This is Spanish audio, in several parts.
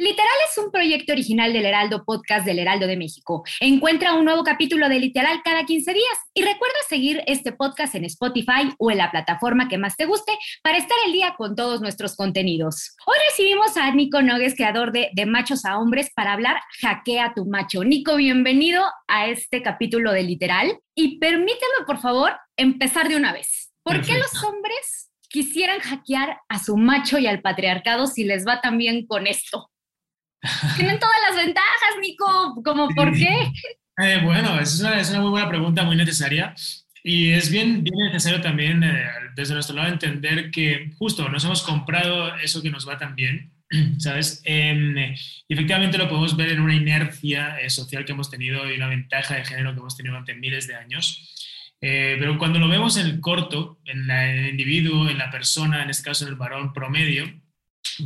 Literal es un proyecto original del Heraldo Podcast del Heraldo de México. Encuentra un nuevo capítulo de Literal cada 15 días y recuerda seguir este podcast en Spotify o en la plataforma que más te guste para estar al día con todos nuestros contenidos. Hoy recibimos a Nico Nogues, creador de De Machos a Hombres, para hablar Hackea tu Macho. Nico, bienvenido a este capítulo de Literal y permíteme, por favor, empezar de una vez. ¿Por qué los hombres quisieran hackear a su macho y al patriarcado si les va tan bien con esto? Tienen todas las ventajas, Nico. ¿Cómo por qué? Eh, bueno, es una, es una, muy buena pregunta, muy necesaria. Y es bien, bien necesario también, eh, desde nuestro lado, entender que justo nos hemos comprado eso que nos va tan bien, ¿sabes? Eh, efectivamente lo podemos ver en una inercia eh, social que hemos tenido y una ventaja de género que hemos tenido durante miles de años. Eh, pero cuando lo vemos en el corto, en, la, en, el individuo, en la persona, en este caso en el varón promedio,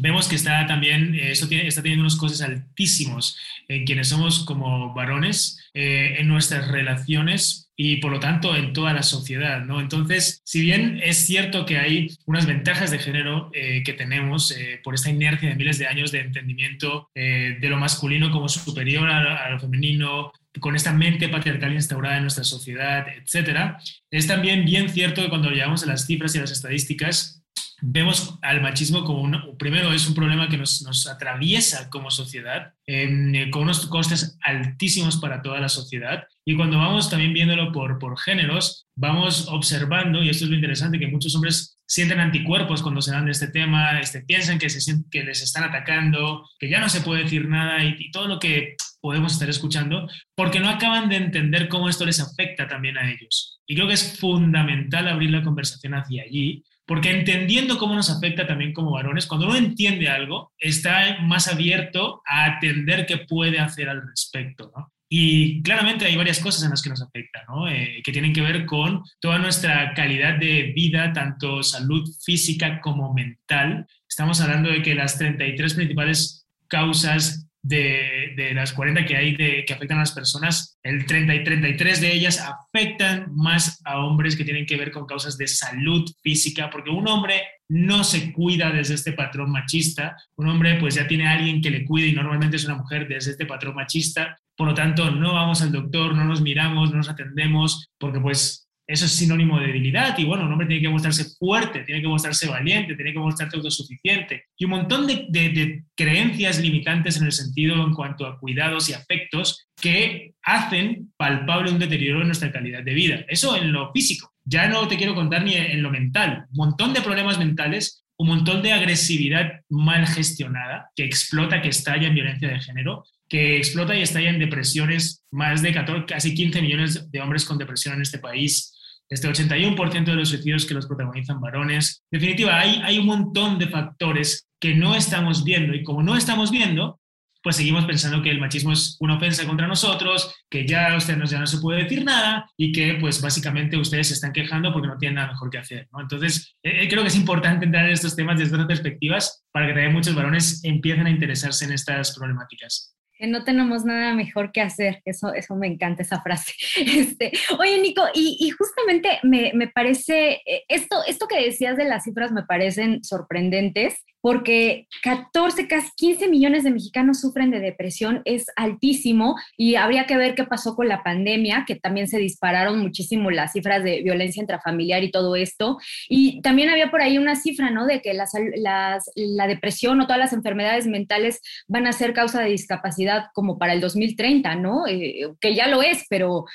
vemos que está también, eh, eso tiene, está teniendo unos costes altísimos en quienes somos como varones, eh, en nuestras relaciones y por lo tanto en toda la sociedad, ¿no? Entonces, si bien es cierto que hay unas ventajas de género eh, que tenemos eh, por esta inercia de miles de años de entendimiento eh, de lo masculino como superior a, a, lo femenino, con esta mente patriarcal instaurada en nuestra sociedad, etcétera, es también bien cierto que cuando llegamos a las cifras y a las estadísticas, vemos al machismo como un, primero es un problema que nos, nos atraviesa como sociedad, eh, con unos costes altísimos para toda la sociedad. Y cuando vamos también viéndolo por, por géneros, vamos observando, y esto es lo interesante, que muchos hombres sienten anticuerpos cuando se dan de este tema, este, piensan que, se, que les están atacando, que ya no se puede decir nada y todo lo que podemos estar escuchando, porque no acaban de entender cómo esto les afecta también a ellos. Y creo que es fundamental abrir la conversación hacia allí, porque entendiendo cómo nos afecta también como varones, cuando uno entiende algo, está más abierto a atender qué puede hacer al respecto, ¿no? Y claramente hay varias cosas en las que nos afecta, ¿no? eh, que tienen que ver con toda nuestra calidad de vida, tanto salud física como mental. Estamos hablando de que las 33 principales causas de, de, las 40 que hay que afectan a las personas, el 30 y 33 de ellas afectan más a hombres que tienen que ver con causas de salud física, porque un hombre no se cuida desde este patrón machista, un hombre pues ya tiene a alguien que le cuide y normalmente es una mujer desde este patrón machista, por lo tanto no vamos al doctor, no nos miramos, no nos atendemos, porque pues eso es sinónimo de debilidad y bueno, un hombre tiene que mostrarse fuerte, tiene que mostrarse valiente, tiene que mostrarse autosuficiente y un montón de, creencias limitantes en el sentido en cuanto a cuidados y afectos que hacen palpable un deterioro en nuestra calidad de vida. Eso en lo físico. Ya no te quiero contar ni en lo mental. Un montón de problemas mentales, un montón de agresividad mal gestionada que explota, que estalla en violencia de género, que explota y estalla en depresiones, más de 14, casi 15 millones de hombres con depresión en este país, este 81% de los suicidios que los protagonizan varones. En definitiva, hay, hay un montón de factores que no estamos viendo y como no estamos viendo, pues seguimos pensando que el machismo es una ofensa contra nosotros, que ya usted ya no se puede decir nada y que pues básicamente ustedes se están quejando porque no tienen nada mejor que hacer. ¿no? Entonces, eh, creo que es importante entrar en estos temas desde otras perspectivas para que también muchos varones empiecen a interesarse en estas problemáticas no tenemos nada mejor que hacer. Eso, eso me encanta esa frase. Este, oye, Nico, y, y justamente me, me, parece, eh, esto, esto que decías de las cifras me parecen sorprendentes porque 14, casi 15 millones de mexicanos sufren de depresión, es altísimo y habría que ver qué pasó con la pandemia, que también se dispararon muchísimo las cifras de violencia intrafamiliar y todo esto. Y también había por ahí una cifra, ¿no? De que las, la depresión o todas las enfermedades mentales van a ser causa de discapacidad como para el 2030, ¿no? Eh, que ya lo es, pero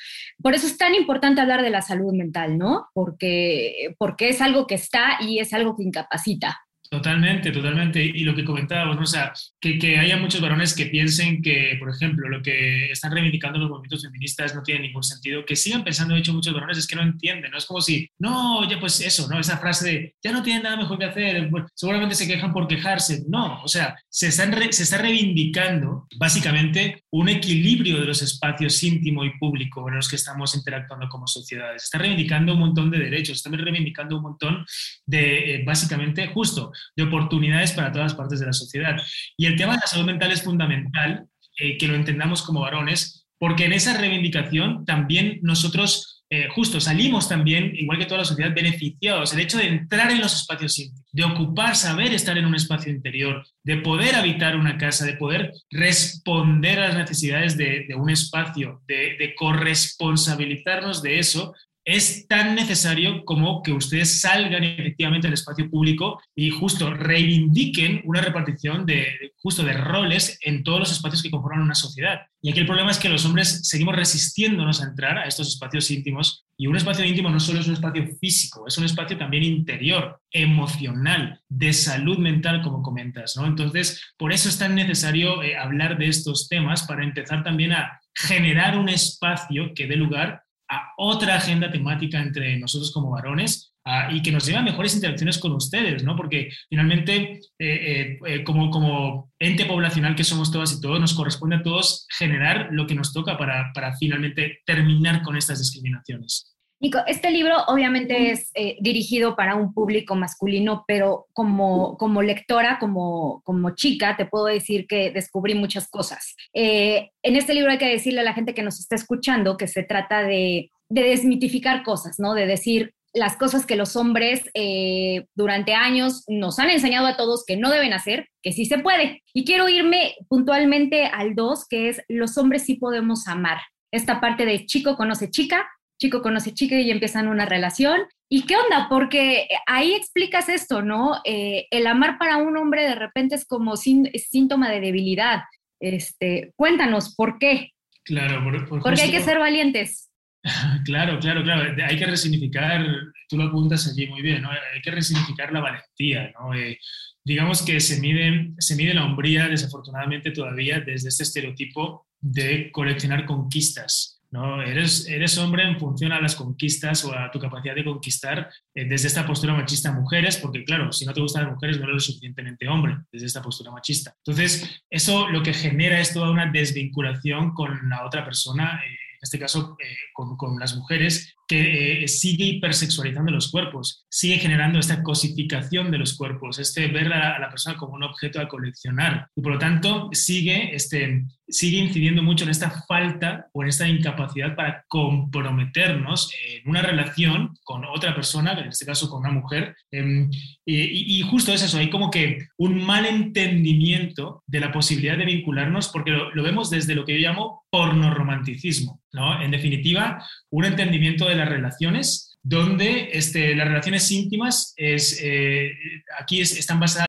por eso es tan importante hablar de la salud mental, ¿no? Porque, porque es algo que está y es algo que incapacita. Totalmente, totalmente. Y lo que comentábamos, ¿no? o sea, que, que, haya muchos varones que piensen que, por ejemplo, lo que están reivindicando los movimientos feministas no tiene ningún sentido, que sigan pensando, de hecho, muchos varones es que no entienden, ¿no? Es como si, no, ya pues eso, ¿no? Esa frase de, ya no tienen nada mejor que hacer, seguramente se quejan por quejarse. No, o sea, se, están se está reivindicando básicamente un equilibrio de los espacios íntimo y público en los que estamos interactuando como sociedades. Está reivindicando un montón de derechos, está reivindicando un montón de, eh, básicamente, justo, de oportunidades para todas las partes de la sociedad. Y el tema de la salud mental es fundamental eh, que lo entendamos como varones, porque en esa reivindicación también nosotros eh, justo salimos también, igual que toda la sociedad, beneficiados. El hecho de entrar en los espacios de ocupar, saber estar en un espacio interior, de poder habitar una casa, de poder responder a las necesidades de, un espacio, de corresponsabilizarnos de eso, es tan necesario como que ustedes salgan efectivamente al espacio público y justo reivindiquen una repartición de justo de roles en todos los espacios que conforman una sociedad. Y aquí el problema es que los hombres seguimos resistiéndonos a entrar a estos espacios íntimos y un espacio íntimo no solo es un espacio físico, es un espacio también interior, emocional, de salud mental, como comentas, ¿no? Entonces, por eso es tan necesario eh, hablar de estos temas para empezar también a generar un espacio que dé lugar a otra agenda temática entre nosotros como varones y que nos lleve a mejores interacciones con ustedes, ¿no? Porque finalmente, eh, eh, eh, como, como ente poblacional que somos todas y todos, nos corresponde a todos generar lo que nos toca para, para finalmente terminar con estas discriminaciones. Nico, este libro obviamente es dirigido para un público masculino, pero como, como lectora, como, como chica, te puedo decir que descubrí muchas cosas. en este libro hay que decirle a la gente que nos está escuchando que se trata de, de desmitificar cosas, ¿no? De decir, las cosas que los hombres eh, durante años nos han enseñado a todos que no deben hacer, que sí se puede. Y quiero irme puntualmente al 2, que es los hombres sí podemos amar. Esta parte de chico conoce chica, chico conoce chica y empiezan una relación. ¿Y qué onda? Porque ahí explicas esto, ¿no? Eh, el amar para un hombre de repente es como síntoma de debilidad. Este, cuéntanos, ¿por qué? Claro, por, porque hay que ser valientes. Claro, claro, claro. Hay que resignificar, tú lo apuntas allí muy bien, ¿no? Hay que resignificar la valentía, ¿no? Eh, digamos que se mide, se mide la hombría, desafortunadamente, todavía desde este estereotipo de coleccionar conquistas. ¿No? Eres, eres hombre en función a las conquistas o a tu capacidad de conquistar eh, desde esta postura machista mujeres, porque claro, si no te gustan las mujeres no eres suficientemente hombre desde esta postura machista. Entonces, eso lo que genera es toda una desvinculación con la otra persona. Eh, en este caso eh, con, con, las mujeres, que eh, sigue hipersexualizando los cuerpos, sigue generando esta cosificación de los cuerpos, este ver a, a, la persona como un objeto a coleccionar. Y por lo tanto, sigue, este, sigue incidiendo mucho en esta falta o en esta incapacidad para comprometernos en una relación con otra persona, en este caso con una mujer. Eh, y, justo es eso, hay como que un mal entendimiento de la posibilidad de vincularnos, porque lo, vemos desde lo que yo llamo porno-romanticismo. ¿no? En definitiva, un entendimiento de las relaciones donde este, las relaciones íntimas es, eh, aquí es, están basadas.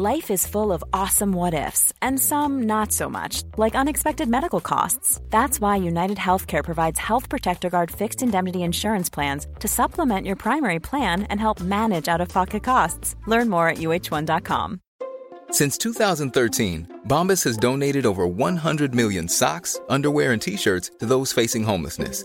Life is full of awesome what ifs and some not so much, like unexpected medical costs. That's why United Healthcare provides Health Protector Guard fixed indemnity insurance plans to supplement your primary plan and help manage out of pocket costs. Learn more at uh1.com. Since 2013, Bombas has donated over 100 million socks, underwear, and t shirts to those facing homelessness.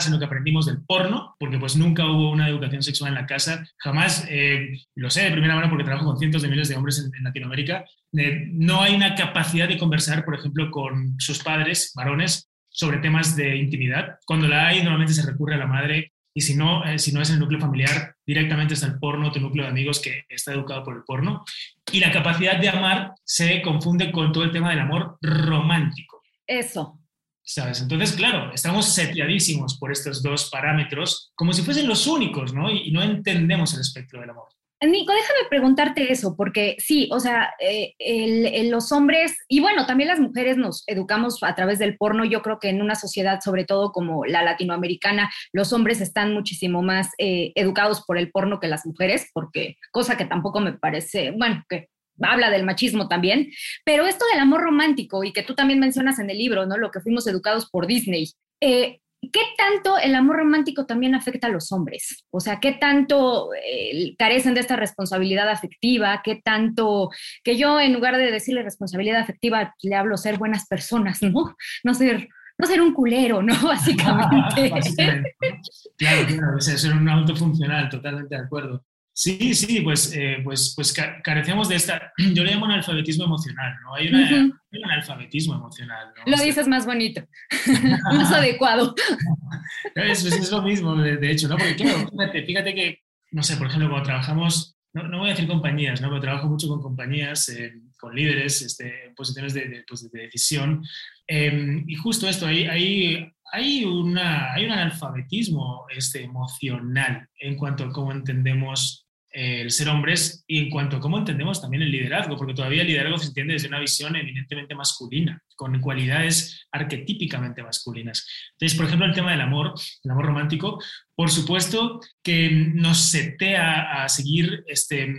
Sino que aprendimos del porno, porque pues nunca hubo una educación sexual en la casa, jamás, eh, lo sé de primera mano porque trabajo con cientos de miles de hombres en, Latinoamérica, eh, no hay una capacidad de conversar, por ejemplo, con sus padres, varones, sobre temas de intimidad. Cuando la hay, normalmente se recurre a la madre y si no, eh, si no es el núcleo familiar, directamente está el porno, tu núcleo de amigos que está educado por el porno. Y la capacidad de amar se confunde con todo el tema del amor romántico. Eso. ¿Sabes? Entonces, claro, estamos seteadísimos por estos dos parámetros como si fuesen los únicos, ¿no? y no entendemos el espectro del amor. Nico, déjame preguntarte eso, porque sí, o sea, eh, los hombres, y bueno, también las mujeres nos educamos a través del porno. Yo creo que en una sociedad, sobre todo como la latinoamericana, los hombres están muchísimo más eh, educados por el porno que las mujeres, porque cosa que tampoco me parece, bueno, que habla del machismo también, pero esto del amor romántico y que tú también mencionas en el libro, ¿no? Lo que fuimos educados por Disney. Eh, ¿Qué tanto el amor romántico también afecta a los hombres? O sea, ¿qué tanto eh, carecen de esta responsabilidad afectiva? ¿Qué tanto que yo en lugar de decirle responsabilidad afectiva le hablo ser buenas personas, ¿no? No ser no ser un culero, ¿no? Básicamente. Claro, claro, ser un autofuncional, totalmente de acuerdo. Sí, sí, pues, eh, pues, pues carecemos de esta, yo le llamo analfabetismo emocional, ¿no? Hay, un analfabetismo emocional. ¿no? Lo dices más bonito, más adecuado. Es, lo mismo, de, hecho, ¿no? Porque claro, fíjate, fíjate que, no sé, por ejemplo, cuando trabajamos, no, no voy a decir compañías, ¿no? Pero trabajo mucho con compañías, eh, con líderes, este, en posiciones de, pues, de decisión, em, y justo esto, hay, hay, hay, una, hay un analfabetismo este, emocional en cuanto a cómo entendemos el ser hombres y en cuanto a cómo entendemos también el liderazgo, porque todavía el liderazgo se entiende desde una visión evidentemente masculina, con cualidades arquetípicamente masculinas. Entonces, por ejemplo, el tema del amor, el amor romántico, por supuesto que nos setea a seguir este,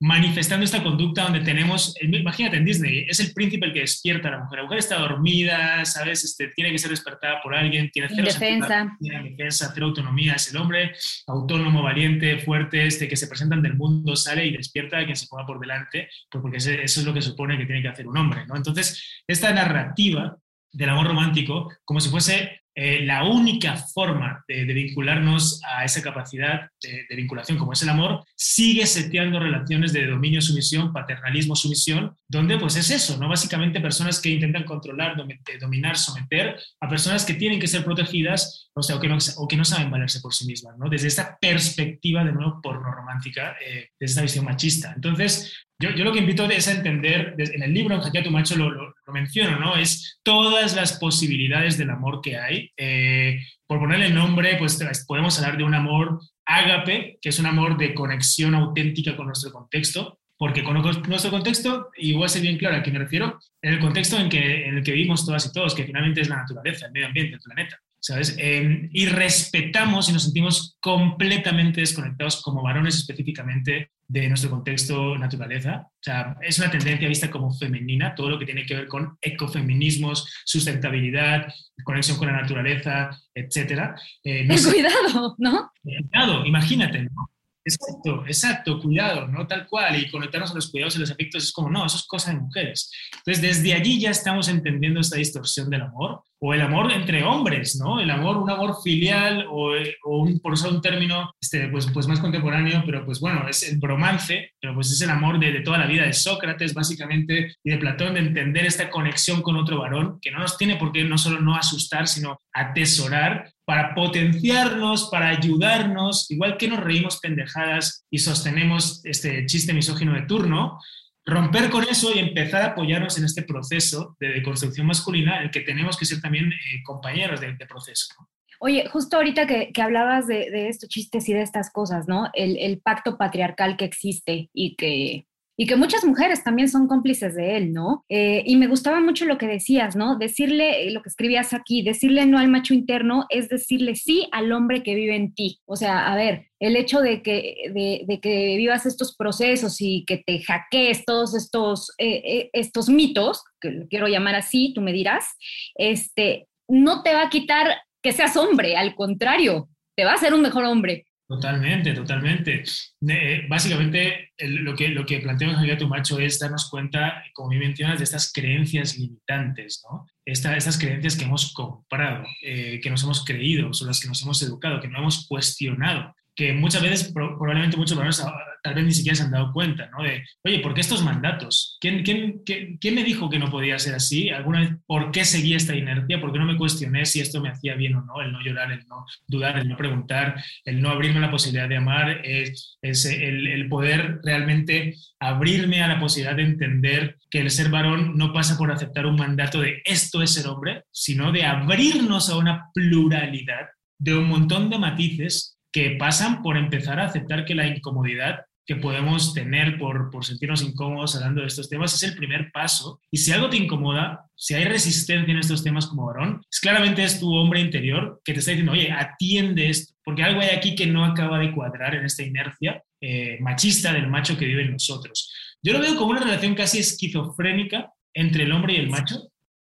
manifestando esta conducta donde tenemos, imagínate en Disney, es el príncipe el que despierta a la mujer. La mujer está dormida, ¿sabes? Este, tiene que ser despertada por alguien, tiene cero defensa. Tiene defensa, cero autonomía. Es el hombre autónomo, valiente, fuerte, este, que se presenta ante el mundo, sale y despierta a quien se ponga por delante, pues porque eso es lo que supone que tiene que hacer un hombre, ¿no? Entonces, esta narrativa del amor romántico, como si fuese eh, la única forma de, vincularnos a esa capacidad de, vinculación como es el amor, sigue seteando relaciones de dominio-sumisión, paternalismo-sumisión, donde pues es eso, ¿no? Básicamente personas que intentan controlar, dominar, someter a personas que tienen que ser protegidas, o sea, o que no, o que no saben valerse por sí mismas, ¿no? Desde esta perspectiva, de nuevo, porno romántica, eh, desde esta visión machista. Entonces, yo, yo, lo que invito es a entender, en el libro, en Jaquia tu macho lo, lo, menciono, ¿no? Es todas las posibilidades del amor que hay. Eh, por ponerle nombre, pues podemos hablar de un amor ágape, que es un amor de conexión auténtica con nuestro contexto, porque con nuestro contexto, y voy a ser bien claro a qué me refiero, en el contexto en, que, en el que vivimos todas y todos, que finalmente es la naturaleza, el medio ambiente, el planeta. ¿Sabes? Em, y respetamos y nos sentimos completamente desconectados como varones específicamente de nuestro contexto naturaleza. O sea, es una tendencia vista como femenina, todo lo que tiene que ver con ecofeminismos, sustentabilidad, conexión con la naturaleza, etc. Eh, cuidado, ¿no? Cuidado, imagínate, ¿no? Exacto, exacto, cuidado, ¿no? Tal cual, y conectarnos a los cuidados y los afectos es como, no, eso es cosa de mujeres. Entonces, desde allí ya estamos entendiendo esta distorsión del amor, o el amor entre hombres, ¿no? El amor, un amor filial, o, un, por usar un término este, pues, pues más contemporáneo, pero pues bueno, es el bromance, pero pues es el amor de, de toda la vida de Sócrates, básicamente, y de Platón, de entender esta conexión con otro varón, que no nos tiene por qué no solo no asustar, sino atesorar, para potenciarnos, para ayudarnos, igual que nos reímos pendejadas y sostenemos este chiste misógino de turno, romper con eso y empezar a apoyarnos en este proceso de construcción masculina, el que tenemos que ser también eh, compañeros de, proceso. Oye, justo ahorita que, hablabas de, estos chistes y de estas cosas, ¿no? el, pacto patriarcal que existe y que y que muchas mujeres también son cómplices de él, ¿no? Eh, y me gustaba mucho lo que decías, ¿no? Decirle, eh, lo que escribías aquí, decirle no al macho interno es decirle sí al hombre que vive en ti. O sea, a ver, el hecho de que, de, que vivas estos procesos y que te hackees todos estos, eh, estos mitos, que lo quiero llamar así, tú me dirás, este, no te va a quitar que seas hombre, al contrario, te va a hacer un mejor hombre Totalmente, totalmente. Eh, básicamente, lo, que, lo que plantea Javier Tu Macho es darnos cuenta, como bien mencionas, de estas creencias limitantes, ¿no? estas creencias que hemos comprado, eh, que nos hemos creído, son las que nos hemos educado, que no hemos cuestionado que muchas veces, probablemente muchos varones ah, tal vez ni siquiera se han dado cuenta, ¿no? De, oye, ¿por qué estos mandatos? ¿Quién, quién, quién, me dijo que no podía ser así? ¿Alguna vez por qué seguía esta inercia? ¿Por qué no me cuestioné si esto me hacía bien o no? El no llorar, el no dudar, el no preguntar, el no abrirme a la posibilidad de amar, es, es el, el poder realmente abrirme a la posibilidad de entender que el ser varón no pasa por aceptar un mandato de esto es ser hombre, sino de abrirnos a una pluralidad de un montón de matices que pasan por empezar a aceptar que la incomodidad que podemos tener por, por sentirnos incómodos hablando de estos temas es el primer paso. Y si algo te incomoda, si hay resistencia en estos temas como varón, es claramente es tu hombre interior que te está diciendo, oye, atiende esto, porque algo hay aquí que no acaba de cuadrar en esta inercia eh, machista del macho que vive en nosotros. Yo lo veo como una relación casi esquizofrénica entre el hombre y el macho,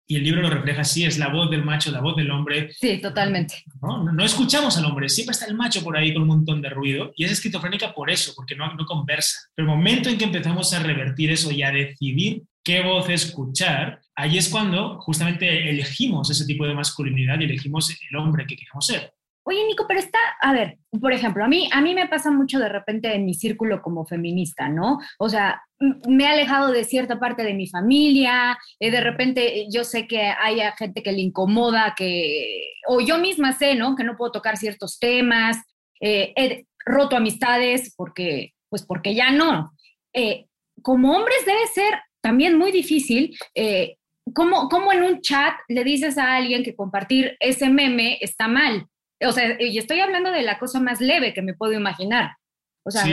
y el libro lo refleja así, es la voz del macho, la voz del hombre. Sí, totalmente. ¿no? no, escuchamos al hombre, siempre está el macho por ahí con un montón de ruido y es esquizofrénica por eso, porque no, no conversa. Pero el momento en que empezamos a revertir eso y a decidir qué voz escuchar, ahí es cuando justamente elegimos ese tipo de masculinidad y elegimos el hombre que queremos ser. Oye, Nico, pero está, a ver, por ejemplo, a mí, a mí me pasa mucho de repente en mi círculo como feminista, ¿no? O sea, me he alejado de cierta parte de mi familia, eh, de repente yo sé que hay gente que le incomoda, que, o yo misma sé, ¿no? Que no puedo tocar ciertos temas, eh, he roto amistades porque, pues porque ya no. Eh, como hombres debe ser también muy difícil. ¿cómo, ¿Cómo en un chat le dices a alguien que compartir ese meme está mal? O sea, y estoy hablando de la cosa más leve que me puedo imaginar. O sea,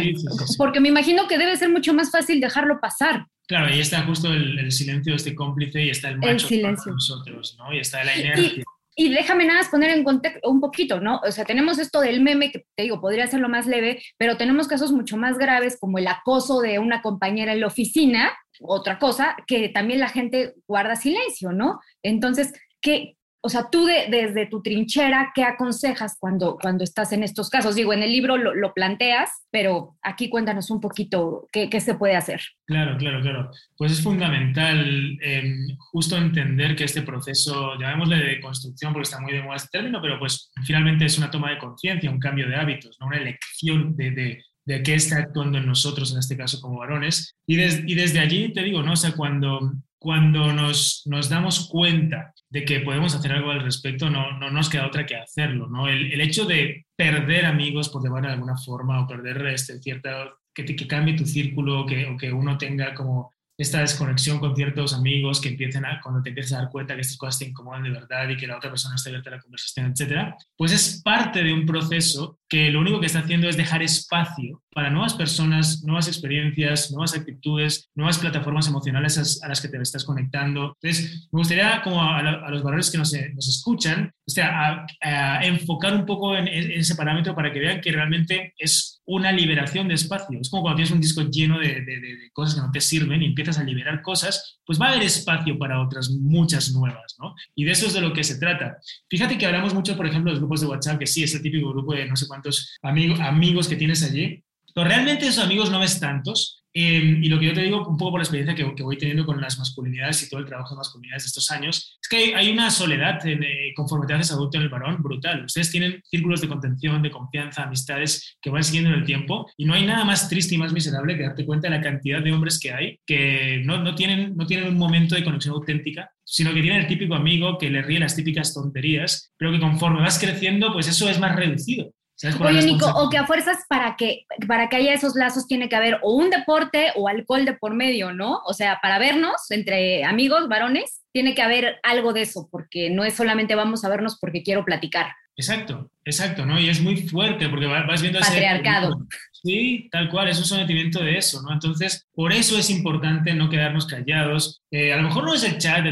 porque me imagino que debe ser mucho más fácil dejarlo pasar. Claro, ahí está justo el, silencio de este cómplice y está el macho el silencio. nosotros, ¿no? Y está la inercia. Y, déjame nada más poner en contexto un poquito, ¿no? O sea, tenemos esto del meme que te digo, podría ser lo más leve, pero tenemos casos mucho más graves como el acoso de una compañera en la oficina, otra cosa, que también la gente guarda silencio, ¿no? Entonces, ¿qué, o sea, tú desde tu trinchera, ¿qué aconsejas cuando, cuando estás en estos casos? Digo, en el libro lo, planteas, pero aquí cuéntanos un poquito qué, se puede hacer. Claro, claro, claro. Pues es fundamental em, justo entender que este proceso, llamémosle de construcción, porque está muy de moda este término, pero pues finalmente es una toma de conciencia, un cambio de hábitos, ¿no? una elección de, de de qué está actuando en nosotros, en este caso como varones. Y, y desde allí te digo, ¿no? O sea, cuando, cuando nos, nos, damos cuenta de que podemos hacer algo al respecto, no, no nos queda otra que hacerlo, ¿no? El, el hecho de perder amigos, por llamarlo de alguna forma, o perder este, cierta, que, que cambie tu círculo, que, o que uno tenga como esta desconexión con ciertos amigos que empiecen a, cuando te empiezas a dar cuenta que estas cosas te incomodan de verdad y que la otra persona está abierta a la conversación, etcétera, pues es parte de un proceso que lo único que está haciendo es dejar espacio para nuevas personas, nuevas experiencias, nuevas actitudes, nuevas plataformas emocionales a, las que te estás conectando. Entonces, me gustaría, como a, los valores que nos, nos escuchan, o sea, a, enfocar un poco en, ese parámetro para que vean que realmente es una liberación de espacio. Es como cuando tienes un disco lleno de, de, cosas que no te sirven y empiezas a liberar cosas, pues va a haber espacio para otras muchas nuevas, ¿no? Y de eso es de lo que se trata. Fíjate que hablamos mucho, por ejemplo, de los grupos de WhatsApp, que sí, es el típico grupo de no sé amigos, amigos que tienes allí, pero realmente esos amigos no ves tantos. Em, y lo que yo te digo, un poco por la experiencia que, que, voy teniendo con las masculinidades y todo el trabajo de masculinidades de estos años, es que hay, una soledad en, eh, conforme te haces adulto en el varón brutal. Ustedes tienen círculos de contención, de confianza, amistades que van siguiendo en el tiempo y no hay nada más triste y más miserable que darte cuenta de la cantidad de hombres que hay que no, no, tienen, no tienen un momento de conexión auténtica, sino que tienen el típico amigo que le ríe las típicas tonterías, pero que conforme vas creciendo, pues eso es más reducido. Oye, Nico, o que a fuerzas para que, para que haya esos lazos tiene que haber o un deporte o alcohol de por medio, ¿no? O sea, para vernos entre amigos, varones, tiene que haber algo de eso, porque no es solamente vamos a vernos porque quiero platicar. Exacto, exacto, ¿no? Y es muy fuerte porque vas viendo Patriarcado. Sí, tal cual, es un sometimiento de eso, ¿no? Entonces, por eso es importante no quedarnos callados. Eh, a lo mejor no es el chat,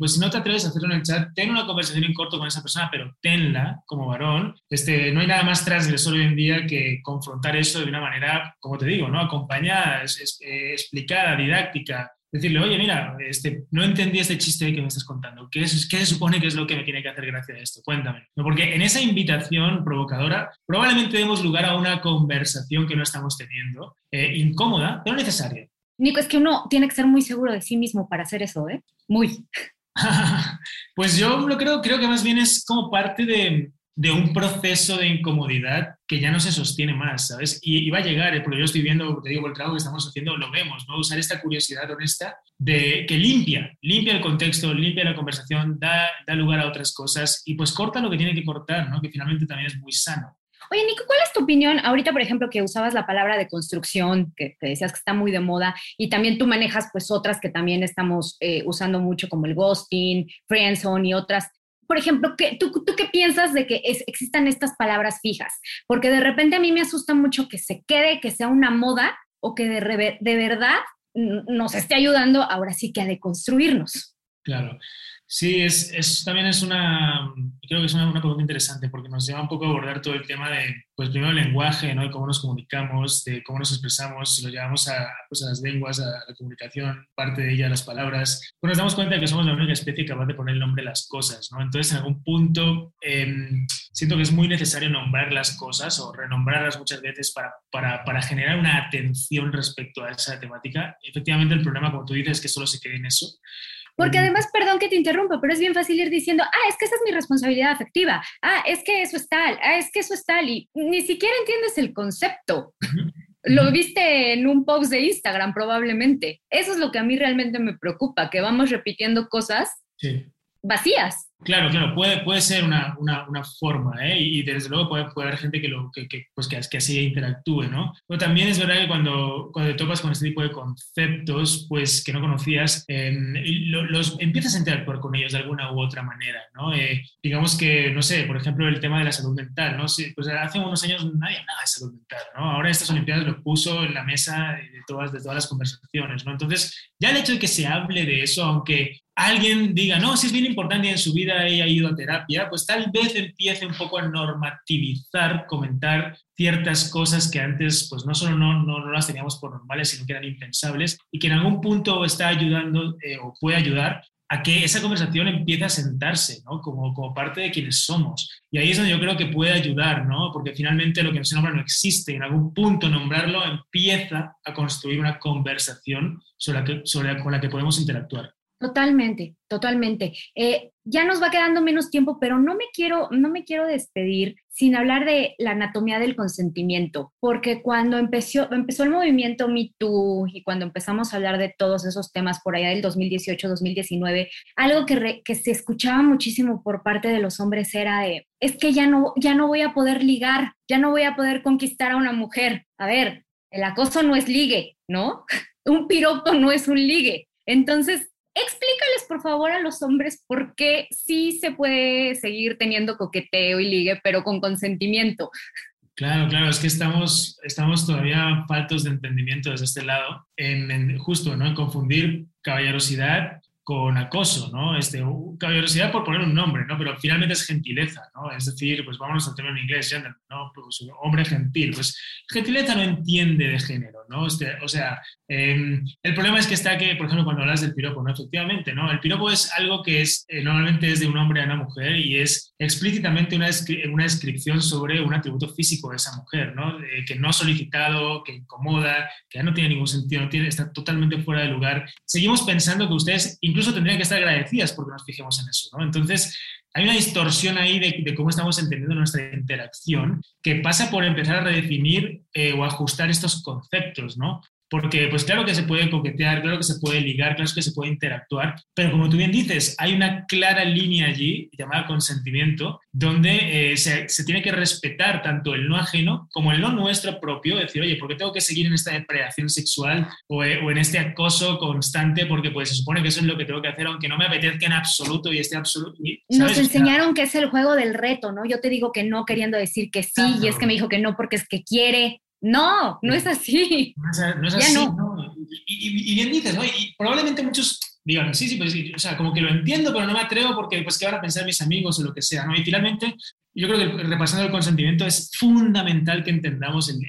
pues si no te atreves a hacerlo en el chat, ten una conversación en corto con esa persona, pero tenla como varón. Este, no hay nada más transgresor hoy en día que confrontar eso de una manera, como te digo, ¿no? Acompañada, es, eh, explicada, didáctica, decirle, oye, mira, este, no entendí este chiste que me estás contando. ¿Qué, es, ¿Qué se supone que es lo que me tiene que hacer gracia de esto? Cuéntame. No, porque en esa invitación provocadora probablemente demos lugar a una conversación que no estamos teniendo, eh, incómoda, pero necesaria. Nico, es que uno tiene que ser muy seguro de sí mismo para hacer eso, ¿eh? Muy. pues yo lo creo, creo que más bien es como parte de, de un proceso de incomodidad que ya no se sostiene más, ¿sabes? Y, va a llegar, eh, porque yo estoy viendo, te digo, el trabajo que estamos haciendo, lo vemos, ¿no? Usar esta curiosidad honesta de que limpia, limpia el contexto, limpia la conversación, da, da lugar a otras cosas y pues corta lo que tiene que cortar, ¿no? Que finalmente también es muy sano. Oye, Nico, ¿cuál es tu opinión ahorita, por ejemplo, que usabas la palabra de construcción, que, decías que está muy de moda, y también tú manejas pues otras que también estamos eh, usando mucho, como el ghosting, friendzone y otras por ejemplo, ¿qué, tú, ¿tú, qué piensas de que existan estas palabras fijas? Porque de repente a mí me asusta mucho que se quede, que sea una moda o que de, de verdad nos esté ayudando ahora sí que a deconstruirnos. Claro. Sí, es, es, también es una, creo que es una, pregunta interesante porque nos lleva un poco a abordar todo el tema de, pues primero el lenguaje, ¿no? De cómo nos comunicamos, de cómo nos expresamos, si lo llevamos a, pues, a las lenguas, a la comunicación, parte de ella, las palabras, pues nos damos cuenta de que somos la única especie capaz de poner el nombre a las cosas, ¿no? Entonces, en algún punto, em, siento que es muy necesario nombrar las cosas o renombrarlas muchas veces para, para, para generar una atención respecto a esa temática. Efectivamente, el problema, como tú dices, es que solo se quede en eso. Porque además, perdón que te interrumpa, pero es bien fácil ir diciendo, ah, es que esa es mi responsabilidad afectiva, ah, es que eso es tal, ah, es que eso es tal, y ni siquiera entiendes el concepto. Lo viste en un post de Instagram probablemente. Eso es lo que a mí realmente me preocupa, que vamos repitiendo cosas vacías. Claro, claro, puede, puede ser una, una, una forma, ¿eh? y, desde luego puede, puede, haber gente que, lo, que, que, pues que, que, así interactúe, ¿no? Pero también es verdad que cuando, cuando te topas con este tipo de conceptos, pues que no conocías, eh, los, empiezas a interactuar con ellos de alguna u otra manera, ¿no? Eh, digamos que, no sé, por ejemplo, el tema de la salud mental, ¿no? pues hace unos años nadie hablaba de salud mental, ¿no? Ahora estas Olimpiadas lo puso en la mesa de todas, de todas las conversaciones, ¿no? Entonces, ya el hecho de que se hable de eso, aunque alguien diga, no, si es bien importante en su vida haya ido a terapia, pues tal vez empiece un poco a normativizar, comentar ciertas cosas que antes pues no solo no, no, las teníamos por normales, sino que eran impensables y que en algún punto está ayudando eh, o puede ayudar a que esa conversación empiece a sentarse, ¿no? Como, como parte de quienes somos. Y ahí es donde yo creo que puede ayudar, ¿no? Porque finalmente lo que no se nombra no existe y en algún punto nombrarlo empieza a construir una conversación sobre que, sobre con la que podemos interactuar. Totalmente, totalmente. Eh, ya nos va quedando menos tiempo, pero no me quiero, no me quiero despedir sin hablar de la anatomía del consentimiento, porque cuando empezó, empezó el movimiento Me Too y cuando empezamos a hablar de todos esos temas por allá del 2018-2019, algo que, que se escuchaba muchísimo por parte de los hombres era de, es que ya no, ya no voy a poder ligar, ya no voy a poder conquistar a una mujer. A ver, el acoso no es ligue, ¿no? Un piropo no es un ligue. Entonces, explícales por favor a los hombres por qué sí se puede seguir teniendo coqueteo y ligue, pero con consentimiento. Claro, claro, es que estamos, estamos todavía faltos de entendimiento desde este lado, en, justo, ¿no? En confundir caballerosidad con acoso, ¿no? Este, caballerosidad por poner un nombre, ¿no? Pero finalmente es gentileza, ¿no? Es decir, pues vámonos al tema en inglés, ¿no? Pues, hombre gentil. Pues gentileza no entiende de género, ¿no? Este, o sea, em, el problema es que está que, por ejemplo, cuando hablas del piropo, ¿no? Efectivamente, ¿no? El piropo es algo que es, eh, normalmente es de un hombre a una mujer y es explícitamente una, una descripción sobre un atributo físico de esa mujer, ¿no? que no ha solicitado, que incomoda, que ya no tiene ningún sentido, no tiene, está totalmente fuera de lugar. Seguimos pensando que ustedes incluso tendrían que estar agradecidas porque nos fijemos en eso, ¿no? Entonces, hay una distorsión ahí de, cómo estamos entendiendo nuestra interacción que pasa por empezar a redefinir eh, o ajustar estos conceptos, ¿no? Porque, pues claro que se puede coquetear, claro que se puede ligar, claro que se puede interactuar, pero como tú bien dices, hay una clara línea allí llamada consentimiento, donde eh, se, se, tiene que respetar tanto el no ajeno como el no nuestro propio, decir, oye, ¿por qué tengo que seguir en esta depredación sexual o, eh, o, en este acoso constante? Porque pues se supone que eso es lo que tengo que hacer, aunque no me apetezca en absoluto y esté absoluto. Nos enseñaron que es el juego del reto, ¿no? Yo te digo que no queriendo decir que sí, y es que me dijo que no porque es que quiere, no, no es así. No es, así, no. Y, bien dices, ¿no? Y probablemente muchos digan, sí, sí, pues sí, o sea, como que lo entiendo, pero no me atrevo porque, pues, ¿qué van a pensar mis amigos o lo que sea, ¿no? Y finalmente, yo creo que repasando el consentimiento es fundamental que entendamos el,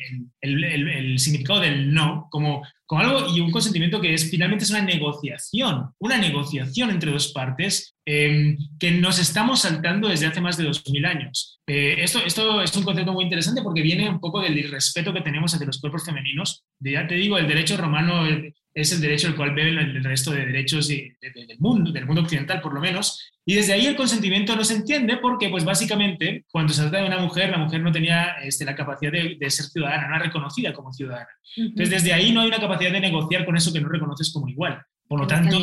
el, el, el significado del no como con algo y un consentimiento que es finalmente es una negociación, una negociación entre dos partes em, que nos estamos saltando desde hace más de 2000 años. Eh, esto, esto es un concepto muy interesante porque viene un poco del irrespeto que tenemos hacia los cuerpos femeninos. Ya te digo, el derecho romano es el derecho al cual beben el resto de derechos del mundo, del mundo occidental por lo menos, y desde ahí el consentimiento no se entiende porque, pues básicamente, cuando se trata de una mujer, la mujer no tenía este, la capacidad de, ser ciudadana, no era reconocida como ciudadana. Entonces, desde ahí no hay una capacidad de negociar con eso que no reconoces como igual. Por lo tanto,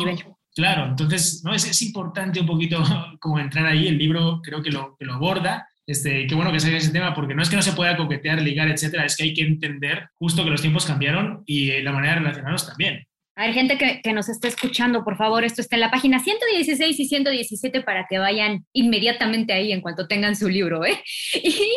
claro, entonces, ¿no? Es, es, importante un poquito como entrar ahí, el libro creo que lo, que lo aborda, este, qué bueno que salga ese tema, porque no es que no se pueda coquetear, ligar, etcétera, es que hay que entender justo que los tiempos cambiaron y eh, la manera de relacionarnos también. Hay gente que, que, nos está escuchando, por favor, esto está en la página 116 y 117 para que vayan inmediatamente ahí en cuanto tengan su libro. ¿eh? Y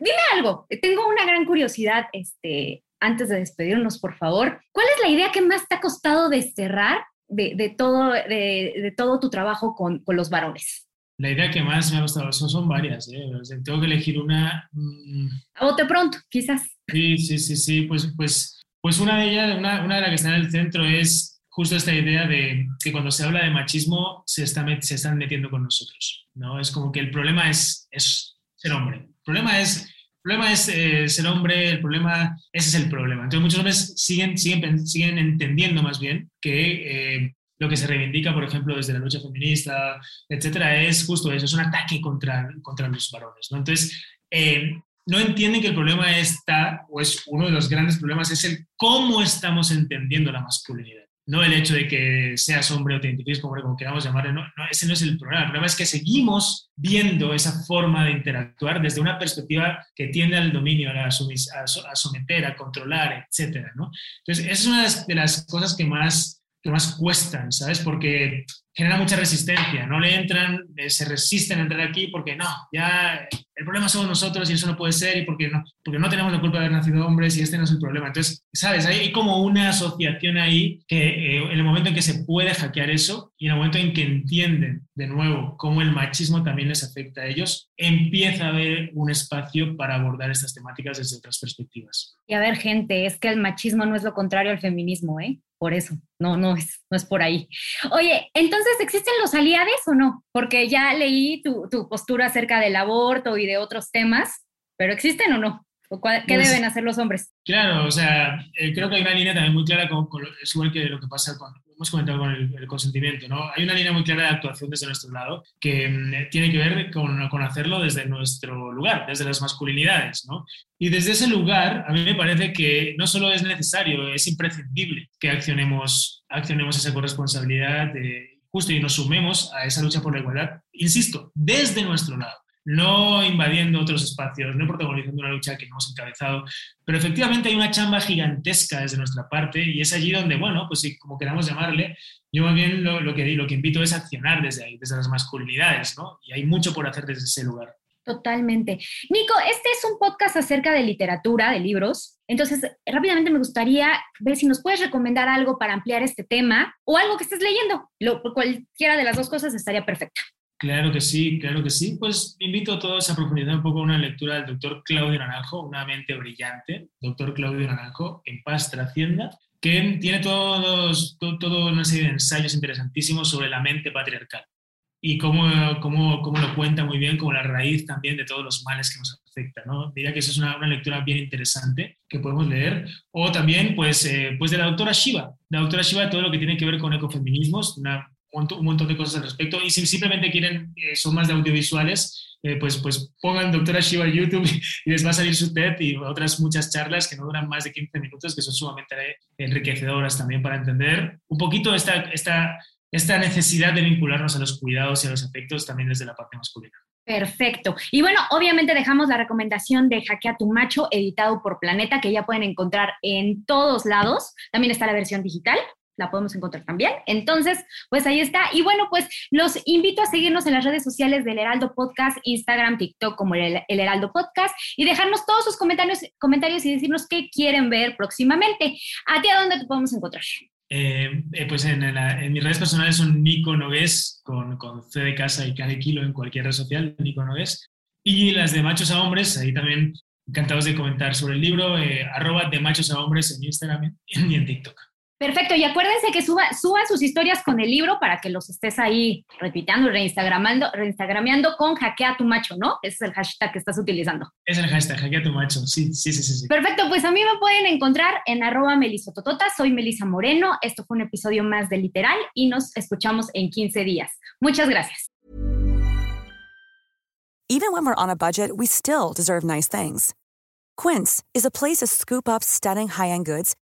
dime algo, tengo una gran curiosidad, este, antes de despedirnos, por favor. ¿Cuál es la idea que más te ha costado desterrar de, de todo, de, de, todo tu trabajo con, con los varones? La idea que más me ha gustado, son, son varias, ¿eh? tengo que elegir una... Mmm... A bote pronto, quizás. Sí, sí, sí, sí, pues, pues, pues una de ellas, una, una de las que está en el centro es justo esta idea de que cuando se habla de machismo se, está, se están metiendo con nosotros, ¿no? Es como que el problema es, es ser hombre. El problema es, el problema es eh, ser hombre, el problema, ese es el problema. Entonces muchos hombres siguen, siguen, siguen entendiendo más bien que eh, lo que se reivindica, por ejemplo, desde la lucha feminista, etcétera, es justo eso, es un ataque contra, contra los varones. ¿no? Entonces, eh, no entienden que el problema está, o es uno de los grandes problemas, es el cómo estamos entendiendo la masculinidad. No el hecho de que seas hombre o te identifiques como como queramos llamarle, no, no, ese no es el problema. El problema es que seguimos viendo esa forma de interactuar desde una perspectiva que tiende al dominio, a, sumis, a, a someter, a controlar, etcétera, ¿no? Entonces, esa es una de las cosas que más que más cuestan, ¿sabes? Porque genera mucha resistencia, no le entran, eh, se resisten a entrar aquí porque no, ya el problema somos nosotros y eso no puede ser y porque no, porque no tenemos la culpa de haber nacido hombres y este no es el problema. Entonces, ¿sabes? Hay como una asociación ahí que eh, en el momento en que se puede hackear eso y en el momento en que entienden de nuevo cómo el machismo también les afecta a ellos, empieza a haber un espacio para abordar estas temáticas desde otras perspectivas. Y a ver, gente, es que el machismo no es lo contrario al feminismo, ¿eh? por eso, no, no es, no es por ahí. Oye, entonces, ¿existen los aliados o no? Porque ya leí tu, tu, postura acerca del aborto y de otros temas, pero ¿existen o no? ¿O ¿Qué pues, deben hacer los hombres? Claro, o sea, eh, creo que hay una línea también muy clara, con, con, es igual que lo que pasa con, hemos comentado con el, consentimiento, ¿no? Hay una línea muy clara de actuación desde nuestro lado que mm, tiene que ver con, con, hacerlo desde nuestro lugar, desde las masculinidades, ¿no? Y desde ese lugar, a mí me parece que no solo es necesario, es imprescindible que accionemos, accionemos esa corresponsabilidad de, justo y nos sumemos a esa lucha por la igualdad, insisto, desde nuestro lado no invadiendo otros espacios, no protagonizando una lucha que no hemos encabezado, pero efectivamente hay una chamba gigantesca desde nuestra parte y es allí donde, bueno, pues si como queramos llamarle, yo más bien lo, lo, que, lo que invito es accionar desde ahí, desde las masculinidades, ¿no? Y hay mucho por hacer desde ese lugar. Totalmente. Nico, este es un podcast acerca de literatura, de libros. Entonces, rápidamente me gustaría ver si nos puedes recomendar algo para ampliar este tema o algo que estés leyendo. Lo, cualquiera de las dos cosas estaría perfecta. Claro que sí, claro que sí. Pues invito a todos a profundizar un poco una lectura del doctor Claudio Naranjo, una mente brillante, doctor Claudio Naranjo, en paz trascienda, que tiene todos, todo, toda una serie de ensayos interesantísimos sobre la mente patriarcal y cómo, cómo, cómo, lo cuenta muy bien como la raíz también de todos los males que nos afectan. ¿no? Diría que esa es una, una lectura bien interesante que podemos leer. O también, pues, eh, pues de la doctora Shiva. La doctora Shiva, todo lo que tiene que ver con ecofeminismos, una un montón de cosas al respecto. Y si simplemente quieren, eh, son más de audiovisuales, eh, pues, pues pongan doctora Shiva en YouTube y les va a salir su TED y otras muchas charlas que no duran más de 15 minutos, que son sumamente enriquecedoras también para entender un poquito esta, esta, esta necesidad de vincularnos a los cuidados y a los efectos también desde la parte masculina. Perfecto. Y bueno, obviamente dejamos la recomendación de Hackea tu Macho, editado por Planeta, que ya pueden encontrar en todos lados. También está la versión digital la podemos encontrar también. Entonces, pues ahí está. Y bueno, pues los invito a seguirnos en las redes sociales del Heraldo Podcast, Instagram, TikTok como el, el Heraldo Podcast y dejarnos todos sus comentarios, comentarios y decirnos qué quieren ver próximamente. ¿A ti a dónde te podemos encontrar? Eh, eh, pues en, en, en, mis redes personales son Nico Nogués, con, con C de casa y K de kilo en cualquier red social, Nico Nogués. Y las de machos a hombres, ahí también encantados de comentar sobre el libro, eh, arroba de machos a hombres en Instagram y en TikTok. Perfecto, y acuérdense que suba, suban sus historias con el libro para que los estés ahí repitiendo, reinstagramando, reinstagrameando con hackea tu macho, ¿no? Ese es el hashtag que estás utilizando. Es el hashtag, hackea tu macho, sí, sí, sí, sí. Perfecto, pues a mí me pueden encontrar en arroba melisototota, soy Melisa Moreno, esto fue un episodio más de Literal y nos escuchamos en 15 días. Muchas gracias. Even when we're on a budget, we still deserve nice things. Quince is a place to scoop up stunning high-end goods